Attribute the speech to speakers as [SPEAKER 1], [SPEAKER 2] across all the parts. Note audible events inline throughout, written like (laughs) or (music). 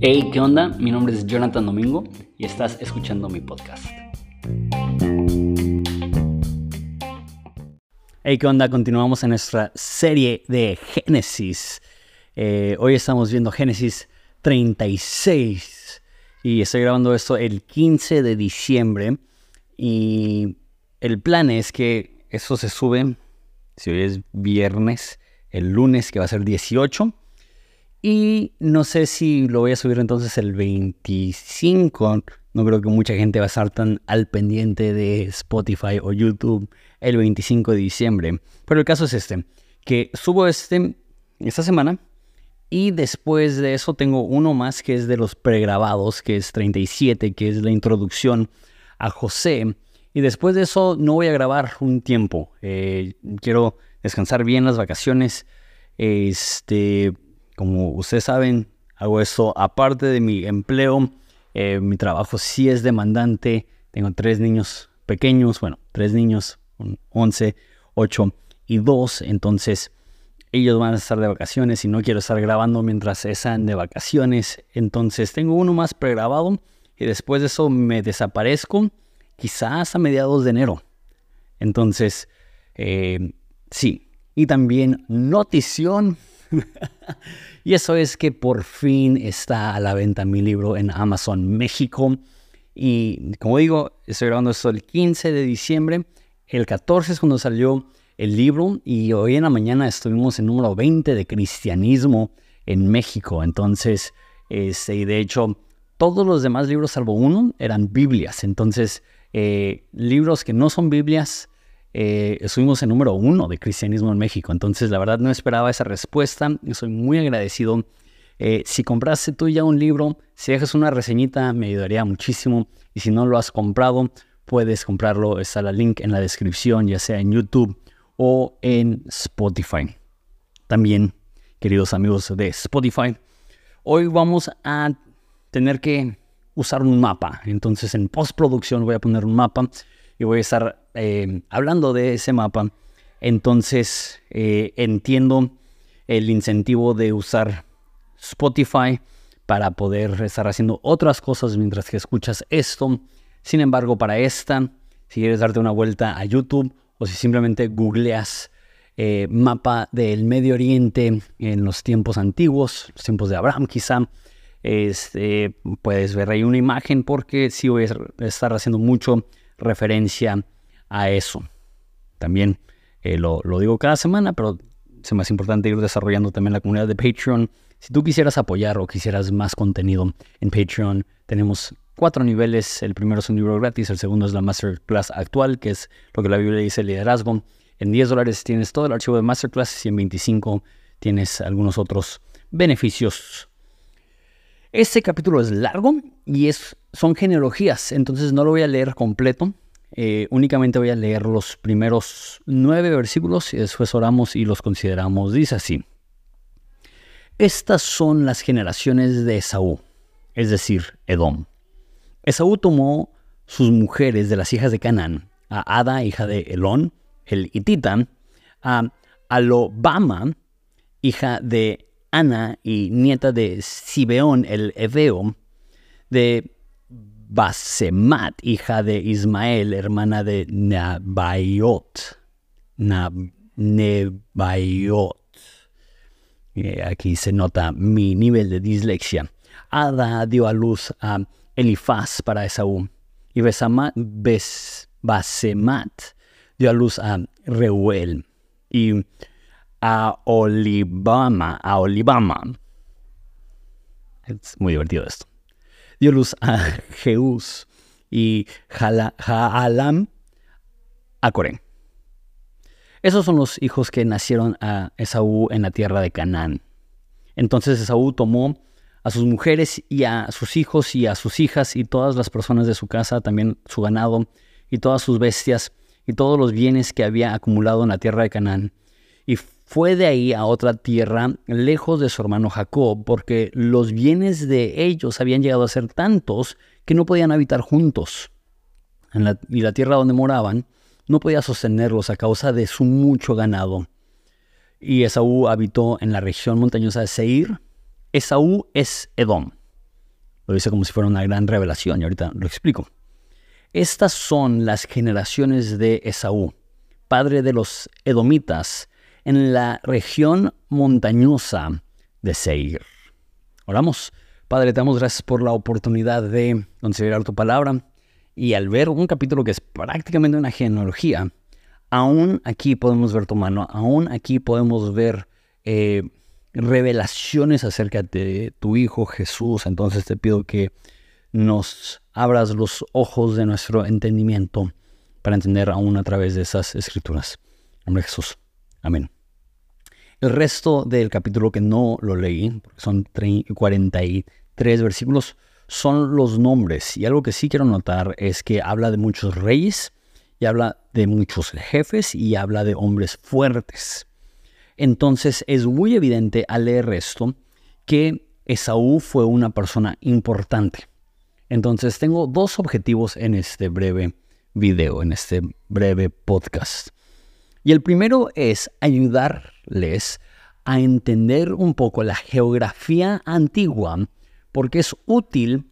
[SPEAKER 1] Hey, ¿qué onda? Mi nombre es Jonathan Domingo y estás escuchando mi podcast. Hey, ¿qué onda? Continuamos en nuestra serie de Génesis. Eh, hoy estamos viendo Génesis 36 y estoy grabando esto el 15 de diciembre y el plan es que eso se sube, si hoy es viernes, el lunes que va a ser 18 y no sé si lo voy a subir entonces el 25. No creo que mucha gente va a estar tan al pendiente de Spotify o YouTube el 25 de diciembre. Pero el caso es este, que subo este esta semana y después de eso tengo uno más que es de los pregrabados, que es 37, que es la introducción a José. Y después de eso no voy a grabar un tiempo. Eh, quiero descansar bien las vacaciones. Este, como ustedes saben, hago eso aparte de mi empleo. Eh, mi trabajo sí es demandante. Tengo tres niños pequeños, bueno, tres niños, 11, 8 y 2. Entonces, ellos van a estar de vacaciones y no quiero estar grabando mientras están de vacaciones. Entonces, tengo uno más pregrabado y después de eso me desaparezco, quizás a mediados de enero. Entonces, eh, sí. Y también notición (laughs) y eso es que por fin está a la venta mi libro en Amazon México. Y como digo, estoy grabando esto el 15 de diciembre. El 14 es cuando salió el libro y hoy en la mañana estuvimos en número 20 de cristianismo en México. Entonces, este, y de hecho, todos los demás libros, salvo uno, eran Biblias. Entonces, eh, libros que no son Biblias eh, estuvimos en número uno de cristianismo en México. Entonces, la verdad no esperaba esa respuesta. Yo soy muy agradecido. Eh, si compraste tú ya un libro, si dejas una reseñita, me ayudaría muchísimo. Y si no lo has comprado, puedes comprarlo. Está el link en la descripción, ya sea en YouTube o en Spotify. También, queridos amigos de Spotify, hoy vamos a tener que usar un mapa. Entonces, en postproducción voy a poner un mapa y voy a estar eh, hablando de ese mapa. Entonces eh, entiendo el incentivo de usar Spotify para poder estar haciendo otras cosas mientras que escuchas esto. Sin embargo, para esta, si quieres darte una vuelta a YouTube o si simplemente googleas eh, mapa del Medio Oriente en los tiempos antiguos, los tiempos de Abraham quizá, este, puedes ver ahí una imagen porque sí voy a estar haciendo mucho referencia a eso. También eh, lo, digo cada semana, pero es más importante ir desarrollando también la comunidad de Patreon. Si tú quisieras apoyar o quisieras más contenido en Patreon, tenemos cuatro niveles. El primero es un libro gratis, el segundo es la Masterclass actual, que es lo que la Biblia dice liderazgo. En 10 dólares tienes todo el archivo de Masterclass y en 25 tienes algunos otros beneficios. Este capítulo es largo y es son genealogías, entonces no lo voy a leer completo. Eh, únicamente voy a leer los primeros nueve versículos y después oramos y los consideramos. Dice así. Estas son las generaciones de Esaú, es decir, Edom. Esaú tomó sus mujeres de las hijas de Canaán, a Ada, hija de Elón, el hitita, a Alobama, hija de Ana y nieta de Sibeón el Eveo, de Basemat, hija de Ismael, hermana de Nebaiot. Nebaiot. Eh, aquí se nota mi nivel de dislexia. Ada dio a luz a Elifaz para Esaú. Y Basemat dio a luz a Reuel. Y a Olibama, a Olibama. Es muy divertido esto dio luz a (laughs) Jeús y Jaalam a Coré. Esos son los hijos que nacieron a Esaú en la tierra de Canaán. Entonces Esaú tomó a sus mujeres y a sus hijos y a sus hijas y todas las personas de su casa, también su ganado y todas sus bestias y todos los bienes que había acumulado en la tierra de Canaán. Y fue de ahí a otra tierra, lejos de su hermano Jacob, porque los bienes de ellos habían llegado a ser tantos que no podían habitar juntos. y la tierra donde moraban no podía sostenerlos a causa de su mucho ganado. y Esaú habitó en la región montañosa de Seir. Esaú es Edom. Lo dice como si fuera una gran revelación y ahorita lo explico. Estas son las generaciones de Esaú, padre de los edomitas, en la región montañosa de Seir. Oramos. Padre, te damos gracias por la oportunidad de considerar tu palabra y al ver un capítulo que es prácticamente una genealogía, aún aquí podemos ver tu mano, aún aquí podemos ver eh, revelaciones acerca de tu Hijo Jesús. Entonces te pido que nos abras los ojos de nuestro entendimiento para entender aún a través de esas escrituras. En nombre de Jesús. Amén. El resto del capítulo que no lo leí, porque son 43 versículos, son los nombres. Y algo que sí quiero notar es que habla de muchos reyes, y habla de muchos jefes, y habla de hombres fuertes. Entonces es muy evidente al leer esto que Esaú fue una persona importante. Entonces tengo dos objetivos en este breve video, en este breve podcast. Y el primero es ayudarles a entender un poco la geografía antigua, porque es útil,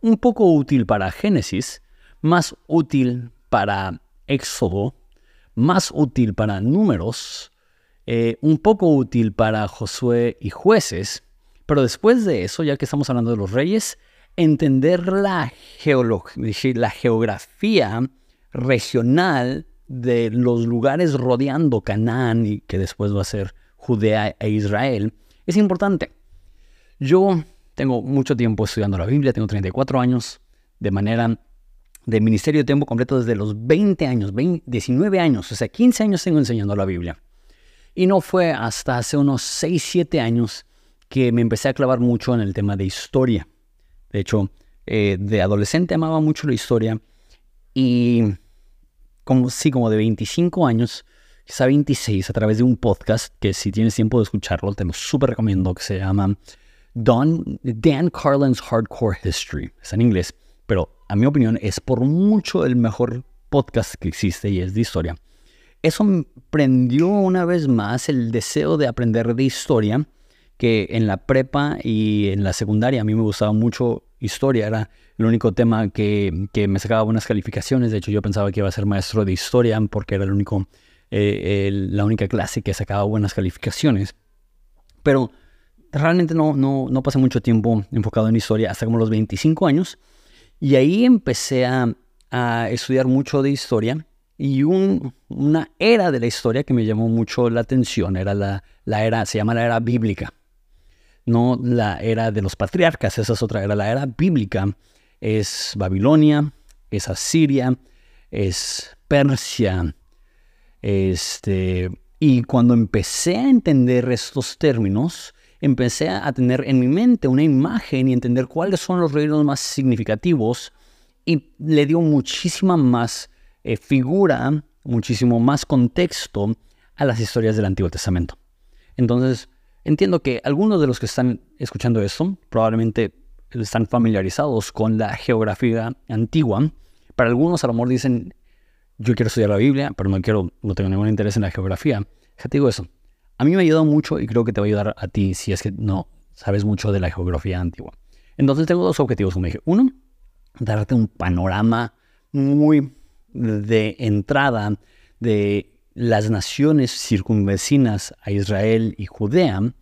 [SPEAKER 1] un poco útil para Génesis, más útil para Éxodo, más útil para números, eh, un poco útil para Josué y jueces, pero después de eso, ya que estamos hablando de los reyes, entender la, la geografía regional de los lugares rodeando Canaán y que después va a ser Judea e Israel es importante. Yo tengo mucho tiempo estudiando la Biblia, tengo 34 años de manera de ministerio de tiempo completo desde los 20 años, 19 años, o sea, 15 años tengo enseñando la Biblia. Y no fue hasta hace unos 6, 7 años que me empecé a clavar mucho en el tema de historia. De hecho, eh, de adolescente amaba mucho la historia y como sí, como de 25 años, quizá 26, a través de un podcast que si tienes tiempo de escucharlo, te lo súper recomiendo, que se llama Don, Dan Carlin's Hardcore History. Es en inglés, pero a mi opinión es por mucho el mejor podcast que existe y es de historia. Eso prendió una vez más el deseo de aprender de historia que en la prepa y en la secundaria a mí me gustaba mucho historia, era el único tema que, me sacaba buenas calificaciones, de hecho yo pensaba que iba a ser maestro de historia porque era el único, eh, la única clase que sacaba buenas calificaciones, pero realmente no, no, no pasé mucho tiempo enfocado en historia hasta como los 25 años. Y ahí empecé a, estudiar mucho de historia y una era de la historia que me llamó mucho la atención era la, la era, se llama la era bíblica no la era de los patriarcas, esa es otra era, la era bíblica es Babilonia, es Asiria, es Persia, este, y cuando empecé a entender estos términos, empecé a tener en mi mente una imagen y entender cuáles son los reinos más significativos y le dio muchísima más eh, figura, muchísimo más contexto a las historias del Antiguo Testamento. Entonces, Entiendo que algunos de los que están escuchando esto probablemente están familiarizados con la geografía antigua. Para algunos a lo mejor dicen, yo quiero estudiar la Biblia, pero no quiero, no tengo ningún interés en la geografía. Ya te digo eso. A mí me ha ayudado mucho y creo que te va a ayudar a ti si es que no sabes mucho de la geografía antigua. Entonces tengo dos objetivos, como dije. Uno, darte un panorama muy de entrada de las naciones circunvecinas a Israel y Judea,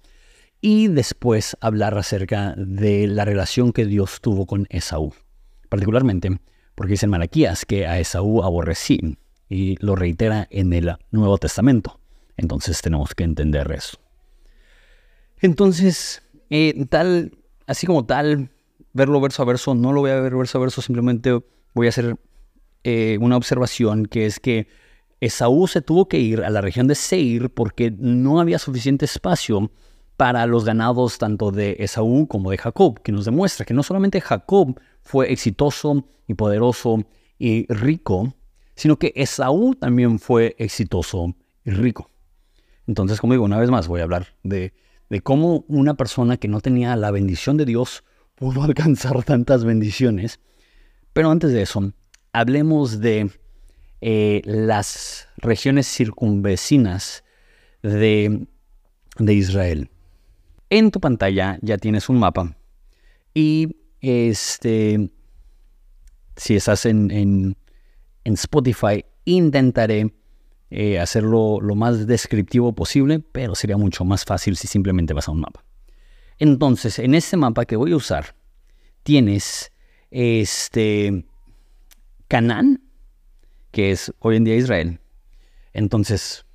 [SPEAKER 1] y después hablar acerca de la relación que Dios tuvo con Esaú. Particularmente porque dice en Malaquías que a Esaú aborrecí y lo reitera en el Nuevo Testamento. Entonces tenemos que entender eso. Entonces, eh, tal, así como tal, verlo verso a verso, no lo voy a ver verso a verso, simplemente voy a hacer eh, una observación que es que Esaú se tuvo que ir a la región de Seir porque no había suficiente espacio para los ganados tanto de Esaú como de Jacob, que nos demuestra que no solamente Jacob fue exitoso y poderoso y rico, sino que Esaú también fue exitoso y rico. Entonces, como digo, una vez más voy a hablar de, cómo una persona que no tenía la bendición de Dios pudo (laughs) alcanzar tantas bendiciones. Pero antes de eso, hablemos de eh, las regiones circunvecinas de de Israel. En tu pantalla ya tienes un mapa y este, si estás en, en, Spotify, intentaré eh, hacerlo lo más descriptivo posible, pero sería mucho más fácil si simplemente vas a un mapa. Entonces, en este mapa que voy a usar, tienes este Canaán, que es hoy en día Israel. Entonces,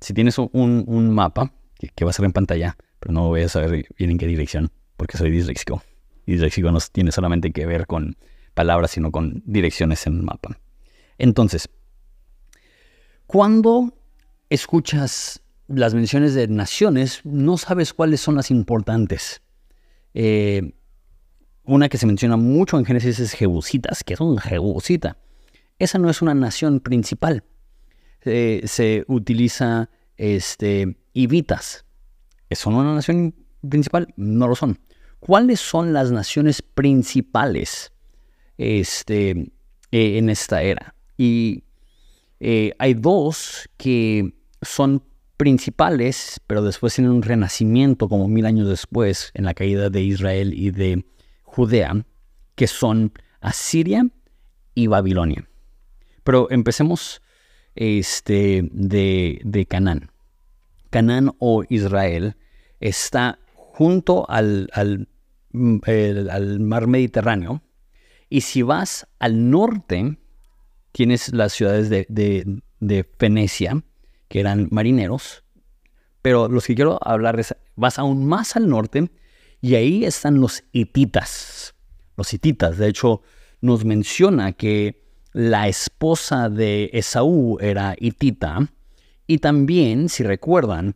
[SPEAKER 1] si tienes un, mapa, que, va a ser en pantalla, pero no voy a saber bien en qué dirección, porque soy disléxico. Disléxico no tiene solamente que ver con palabras, sino con direcciones en el mapa. Entonces, cuando escuchas las menciones de naciones, no sabes cuáles son las importantes. Eh, una que se menciona mucho en Génesis es Jebusitas, que es un Jebusita. Esa no es una nación principal. se utiliza este, Ibitas. ¿Son una nación principal? No lo son. ¿Cuáles son las naciones principales este, eh, en esta era? Y eh, hay dos que son principales, pero después tienen un renacimiento como mil años después en la caída de Israel y de Judea, que son Asiria y Babilonia. Pero empecemos este, de, de Canaán. Canaán o Israel está junto al, al, mm, al, mar Mediterráneo. Y si vas al norte, tienes las ciudades de, de, que eran marineros. Pero los que quiero hablar es, vas aún más al norte y ahí están los hititas. Los hititas, de hecho, nos menciona que la esposa de Esaú era hitita. Y también, si recuerdan,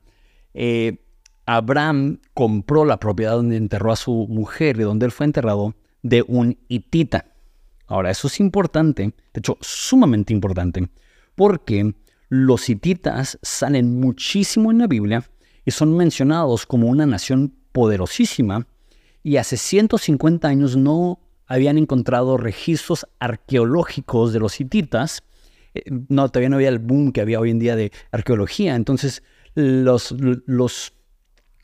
[SPEAKER 1] eh, Abraham compró la propiedad donde enterró a su mujer y donde él fue enterrado de un hitita. Ahora, eso es importante, de hecho, sumamente importante, porque los hititas salen muchísimo en la Biblia y son mencionados como una nación poderosísima y hace 150 años no habían encontrado registros arqueológicos de los hititas. Eh, no, todavía no había el boom que había hoy en día de arqueología. Entonces, los, los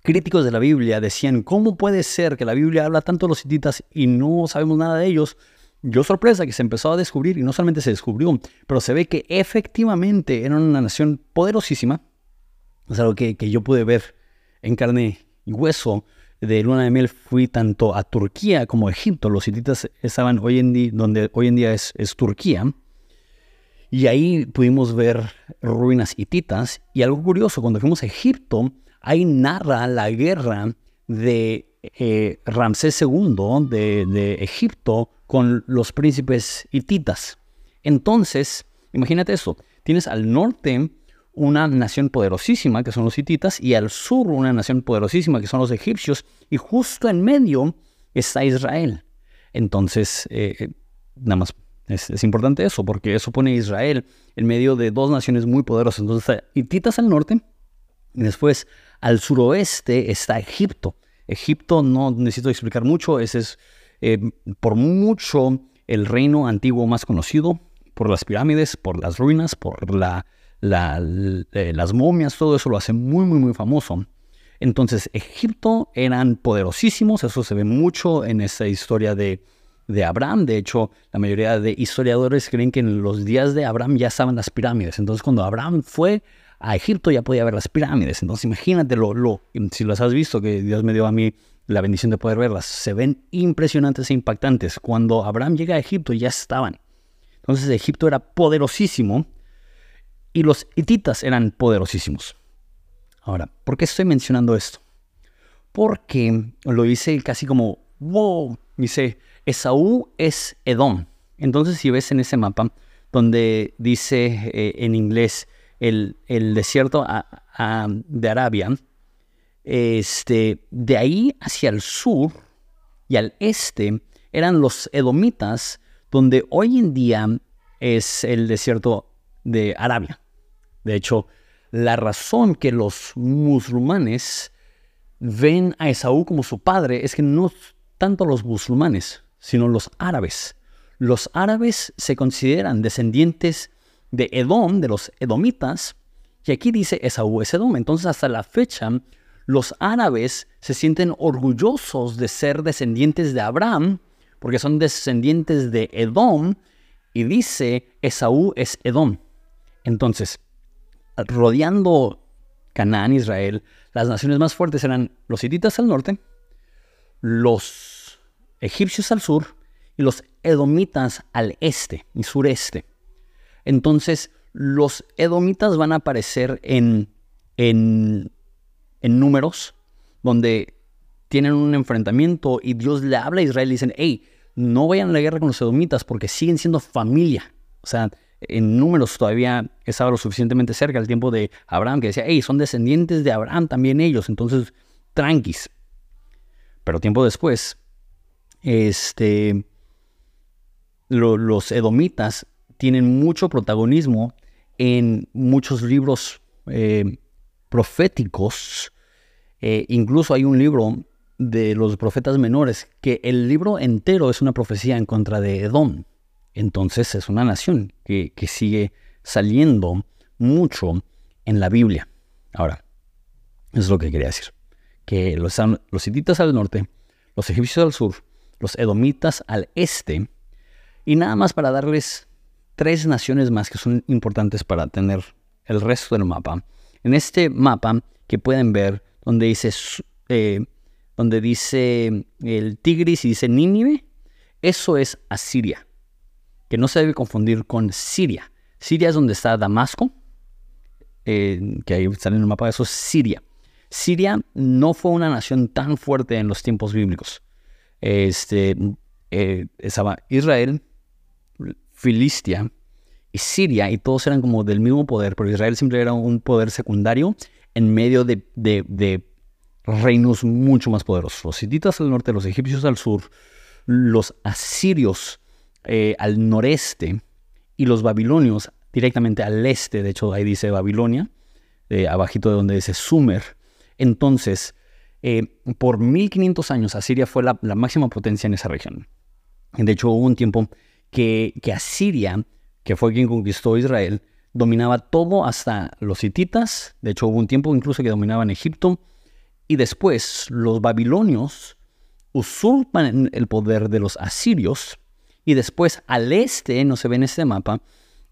[SPEAKER 1] críticos de la Biblia decían, ¿cómo puede ser que la Biblia habla tanto de los hititas y no sabemos nada de ellos? Yo sorpresa que se empezó a descubrir, y no solamente se descubrió, pero se ve que efectivamente eran una nación poderosísima. Es algo que, que yo pude ver en carne y hueso de luna de miel fui tanto a Turquía como a Egipto. Los hititas estaban hoy en día, donde hoy en día es, Turquía. Y ahí pudimos ver ruinas hititas. Y algo curioso, cuando fuimos a Egipto, ahí narra la guerra de eh, Ramsés II de, de Egipto con los príncipes hititas. Entonces, imagínate eso. Tienes al norte una nación poderosísima, que son los hititas, y al sur una nación poderosísima, que son los egipcios, y justo en medio está Israel. Entonces, eh, eh, nada más es, importante eso, porque eso pone a Israel en medio de dos naciones muy poderosas. Entonces, hititas al norte, y después al suroeste está Egipto. Egipto no necesito explicar mucho, ese es eh, por mucho el reino antiguo más conocido, por las pirámides, por las ruinas, por la eh, las momias, todo eso lo hace muy, muy, muy famoso. Entonces, Egipto eran poderosísimos, eso se ve mucho en esa historia de, de Abraham. De hecho, la mayoría de historiadores creen que en los días de Abraham ya estaban las pirámides. Entonces, cuando Abraham fue a Egipto ya podía ver las pirámides. Entonces, imagínate lo, si las has visto, que Dios me dio a mí la bendición de poder verlas. Se ven impresionantes e impactantes. Cuando Abraham llega a Egipto ya estaban. Entonces, Egipto era poderosísimo y los hititas eran poderosísimos. Ahora, ¿por qué estoy mencionando esto? Porque lo hice casi como, wow, dice, Esaú es Edom. Entonces, si ves en ese mapa, donde dice eh, en inglés el, desierto de Arabia, este, de ahí hacia el sur y al este eran los edomitas, donde hoy en día es el desierto de Arabia. De hecho, la razón que los musulmanes ven a Esaú como su padre es que no tanto los musulmanes, sino los árabes. Los árabes se consideran descendientes de Edom, de los edomitas, y aquí dice Esaú es Edom. Entonces hasta la fecha los árabes se sienten orgullosos de ser descendientes de Abraham, porque son descendientes de Edom, y dice, Esaú es Edom. Entonces, rodeando Canaán, Israel, las naciones más fuertes eran los hititas al norte, los egipcios al sur y los edomitas al este y sureste. Entonces, los edomitas van a aparecer en, en, en números donde tienen un enfrentamiento y Dios le habla a Israel y dicen, hey, no vayan a la guerra con los edomitas porque siguen siendo familia. O sea, en números todavía estaba lo suficientemente cerca el tiempo de Abraham que decía, hey, son descendientes de Abraham también ellos, entonces tranquis. Pero tiempo después, este, los edomitas tienen mucho protagonismo en muchos libros eh, proféticos. Eh, incluso hay un libro de los profetas menores que el libro entero es una profecía en contra de Edom. Entonces es una nación que, sigue saliendo mucho en la Biblia. Ahora, eso es lo que quería decir. Que los, los hititas al norte, los egipcios al sur, los edomitas al este, y nada más para darles tres naciones más que son importantes para tener el resto del mapa. En este mapa que pueden ver, donde dice, eh, donde dice el Tigris y dice Nínive, eso es Asiria, que no se debe confundir con Siria. Siria es donde está Damasco, eh, que ahí sale en el mapa, eso es Siria. Siria no fue una nación tan fuerte en los tiempos bíblicos. Este, eh, estaba Israel, Filistia y Siria, y todos eran como del mismo poder, pero Israel siempre era un poder secundario en medio de, reinos mucho más poderosos. Los hititas al norte, los egipcios al sur, los asirios eh, al noreste y los babilonios directamente al este, de hecho ahí dice Babilonia, eh, abajito de donde dice Sumer. Entonces, eh, por 1500 años Asiria fue la, la, máxima potencia en esa región. De hecho, hubo un tiempo que, Asiria, que fue quien conquistó Israel, dominaba todo hasta los hititas, de hecho hubo un tiempo incluso que dominaban Egipto, y después los babilonios usurpan el poder de los asirios, y después al este, no se ve en este mapa,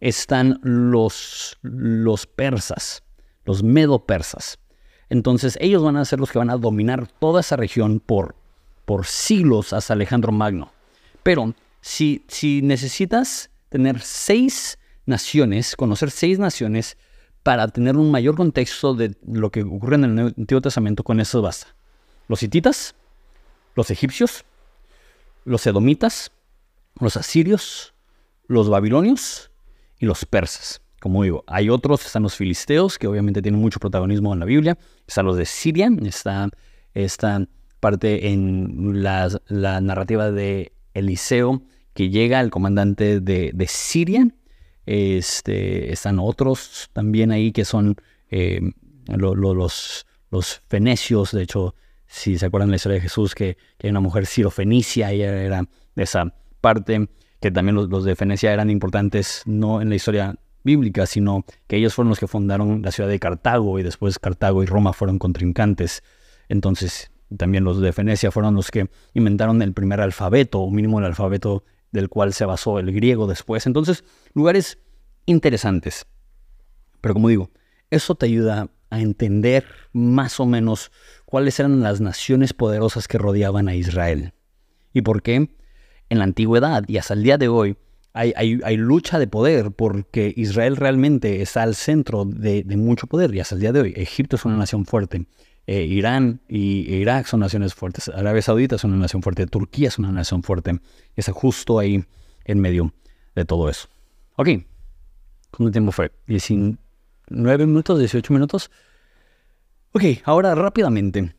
[SPEAKER 1] están los, los persas, los medo-persas. Entonces ellos van a ser los que van a dominar toda esa región por, por siglos hasta Alejandro Magno. Pero si, necesitas tener seis naciones, conocer seis naciones, para tener un mayor contexto de lo que ocurre en el Antiguo Testamento, con eso basta. Los hititas, los egipcios, los edomitas, los asirios, los babilonios y los persas. Como digo, hay otros, están los filisteos, que obviamente tienen mucho protagonismo en la Biblia. Están los de Siria, está esta parte en la, la narrativa de Eliseo, que llega el comandante de, Siria. Este, están otros también ahí que son eh, los, los fenecios. De hecho, si se acuerdan de la historia de Jesús, que, hay una mujer sirofenicia, ella era de esa parte, que también los, de Fenecia eran importantes, no en la historia bíblica, sino que ellos fueron los que fundaron la ciudad de Cartago y después Cartago y Roma fueron contrincantes. Entonces, también los de Fenecia fueron los que inventaron el primer alfabeto, o mínimo el alfabeto del cual se basó el griego después. Entonces, lugares interesantes. Pero como digo, eso te ayuda a entender más o menos cuáles eran las naciones poderosas que rodeaban a Israel. Y por qué en la antigüedad y hasta el día de hoy hay, hay, lucha de poder porque Israel realmente está al centro de, de, mucho poder y hasta el día de hoy Egipto es una nación fuerte. Eh, Irán y Irak son naciones fuertes, Arabia Saudita es una nación fuerte, Turquía es una nación fuerte, está justo ahí en medio de todo eso. Ok, ¿cuánto tiempo fue? ¿19 minutos? ¿18 minutos? Ok, ahora rápidamente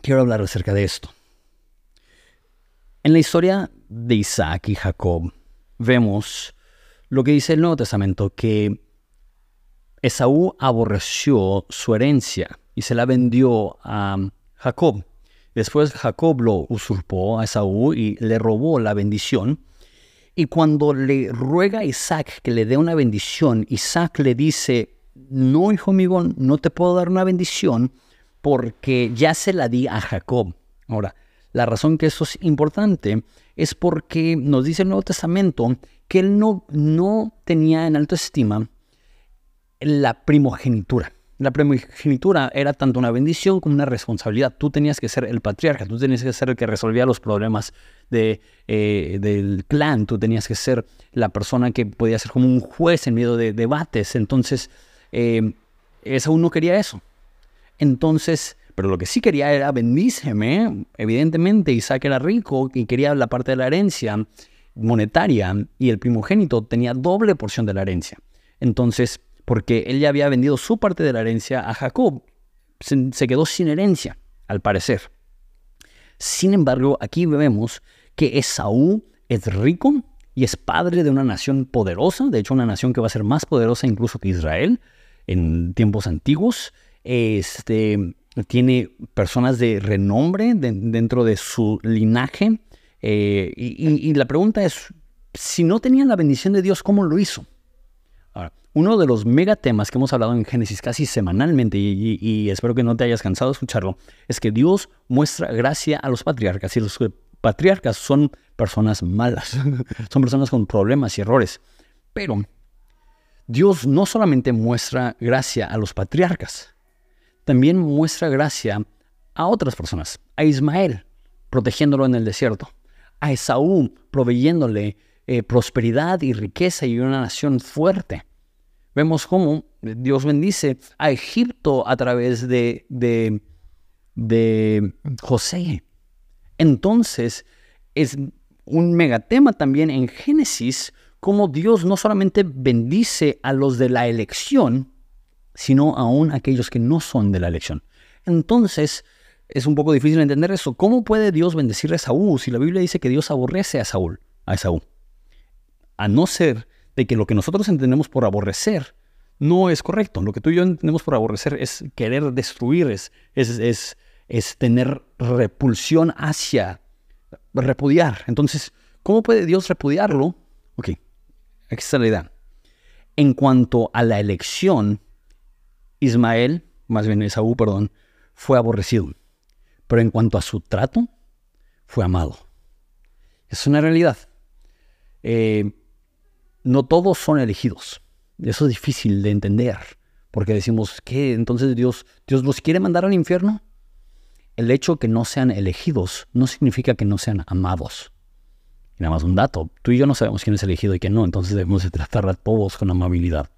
[SPEAKER 1] quiero hablar acerca de esto. En la historia de Isaac y Jacob vemos lo que dice el Nuevo Testamento, que Esaú aborreció su herencia y se la vendió a Jacob. Después Jacob lo usurpó a Esaú y le robó la bendición. Y cuando le ruega a Isaac que le dé una bendición, Isaac le dice, no, hijo mío, no te puedo dar una bendición porque ya se la di a Jacob. Ahora, la razón que eso es importante es porque nos dice el Nuevo Testamento que él no, no tenía en alta estima la primogenitura. La primogenitura era tanto una bendición como una responsabilidad. Tú tenías que ser el patriarca, tú tenías que ser el que resolvía los problemas de, eh, del clan, tú tenías que ser la persona que podía ser como un juez en medio de debates. Entonces, eh, Esaú no quería eso. Entonces, pero lo que sí quería era bendíceme. Evidentemente, Isaac era rico y quería la parte de la herencia monetaria y el primogénito tenía doble porción de la herencia. Entonces, porque él ya había vendido su parte de la herencia a Jacob, se, quedó sin herencia, al parecer. Sin embargo, aquí vemos que Esaú es rico y es padre de una nación poderosa, de hecho una nación que va a ser más poderosa incluso que Israel en tiempos antiguos. Este, tiene personas de renombre dentro de su linaje. Eh, y, la pregunta es, si no tenían la bendición de Dios, ¿cómo lo hizo? uno de los megatemas que hemos hablado en Génesis casi semanalmente, y, espero que no te hayas cansado de escucharlo, es que Dios muestra gracia a los patriarcas, y los patriarcas son personas malas, (laughs) son personas con problemas y errores. Pero Dios no solamente muestra gracia a los patriarcas, también muestra gracia a otras personas, a Ismael, protegiéndolo en el desierto, a Esaú, proveyéndole eh, prosperidad y riqueza y una nación fuerte. Vemos cómo Dios bendice a Egipto a través de, de, de José. Entonces, es un megatema también en Génesis, cómo Dios no solamente bendice a los de la elección, sino aún aquellos que no son de la elección. Entonces, es un poco difícil entender eso. ¿Cómo puede Dios bendecir a Saúl si la Biblia dice que Dios aborrece a Saúl, a Esaú? A no ser de que lo que nosotros entendemos por aborrecer no es correcto. Lo que tú y yo entendemos por aborrecer es querer destruir, es, es, es, tener repulsión hacia, repudiar. Entonces, ¿cómo puede Dios repudiarlo? Ok, aquí está la idea. En cuanto a la elección, Ismael, más bien Esaú, perdón, fue aborrecido. Pero en cuanto a su trato, fue amado. Es una realidad. Eh, no todos son elegidos. Eso es difícil de entender. Porque decimos, ¿qué? Entonces Dios, Dios los quiere mandar al infierno. El hecho de que no sean elegidos no significa que no sean amados. Y nada más un dato. Tú y yo no sabemos quién es elegido y quién no. Entonces debemos tratar a todos con amabilidad.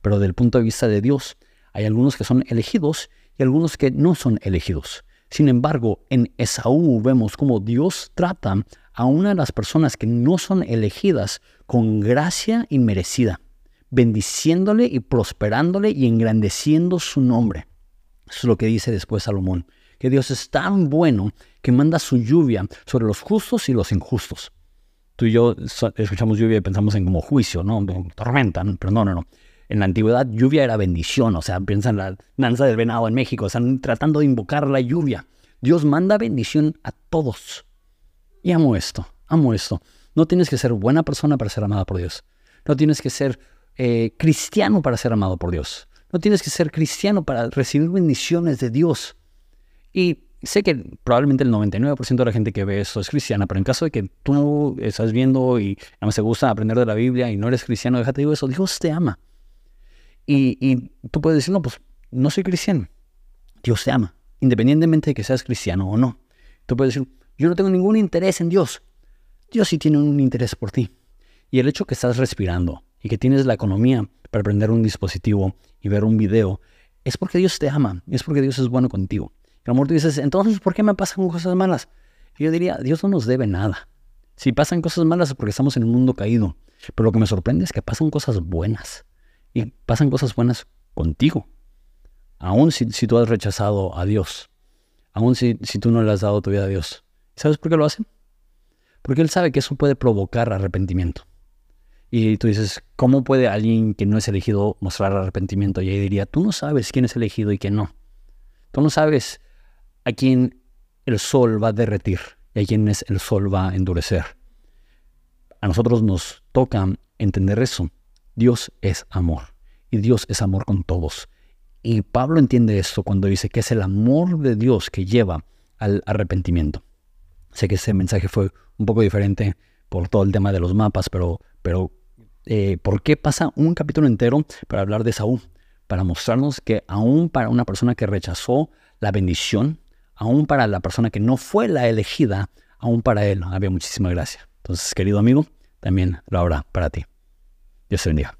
[SPEAKER 1] Pero desde el punto de vista de Dios, hay algunos que son elegidos y algunos que no son elegidos. Sin embargo, en Esaú vemos cómo Dios trata a una de las personas que no son elegidas con gracia inmerecida, bendiciéndole y prosperándole y engrandeciendo su nombre. Eso es lo que dice después Salomón, que Dios es tan bueno que manda su lluvia sobre los justos y los injustos. Tú y yo escuchamos lluvia y pensamos en como juicio, ¿no? Tormenta, pero no, no, no. En la antigüedad lluvia era bendición, o sea, piensa en la danza del venado en México, están tratando de invocar la lluvia. Dios manda bendición a todos. Y amo esto, amo esto. No tienes que ser buena persona para ser amada por Dios. No tienes que ser eh, cristiano para ser amado por Dios. No tienes que ser cristiano para recibir bendiciones de Dios. Y sé que probablemente el 99% de la gente que ve esto es cristiana, pero en caso de que tú estás viendo y no me gusta aprender de la Biblia y no eres cristiano, déjate digo eso, Dios te ama. Y, tú puedes decir, no, pues no soy cristiano. Dios te ama, independientemente de que seas cristiano o no. Tú puedes decir, yo no tengo ningún interés en Dios. Dios sí tiene un interés por ti. Y el hecho que estás respirando y que tienes la economía para prender un dispositivo y ver un video, es porque Dios te ama, es porque Dios es bueno contigo. Y a lo mejor tú dices, entonces, ¿por qué me pasan cosas malas? Yo diría, Dios no nos debe nada. Si pasan cosas malas es porque estamos en un mundo caído. Pero lo que me sorprende es que pasan cosas buenas pasan cosas buenas contigo. Aún si, tú has rechazado a Dios, aún si, si tú no le has dado tu vida a Dios. ¿Sabes por qué lo hacen? Porque Él sabe que eso puede provocar arrepentimiento. Y tú dices, ¿cómo puede alguien que no es elegido mostrar arrepentimiento? Y ahí diría, tú no sabes quién es elegido y quién no. Tú no sabes a quién el sol va a derretir y a quién el sol va a endurecer. A nosotros nos toca entender eso. Dios es amor y Dios es amor con todos. Y Pablo entiende esto cuando dice que es el amor de Dios que lleva al arrepentimiento. Sé que ese mensaje fue un poco diferente por todo el tema de los mapas, pero, pero eh, ¿por qué pasa un capítulo entero para hablar de Saúl? Para mostrarnos que aún para una persona que rechazó la bendición, aún para la persona que no fue la elegida, aún para él había muchísima gracia. Entonces, querido amigo, también lo habrá para ti. Bendiga.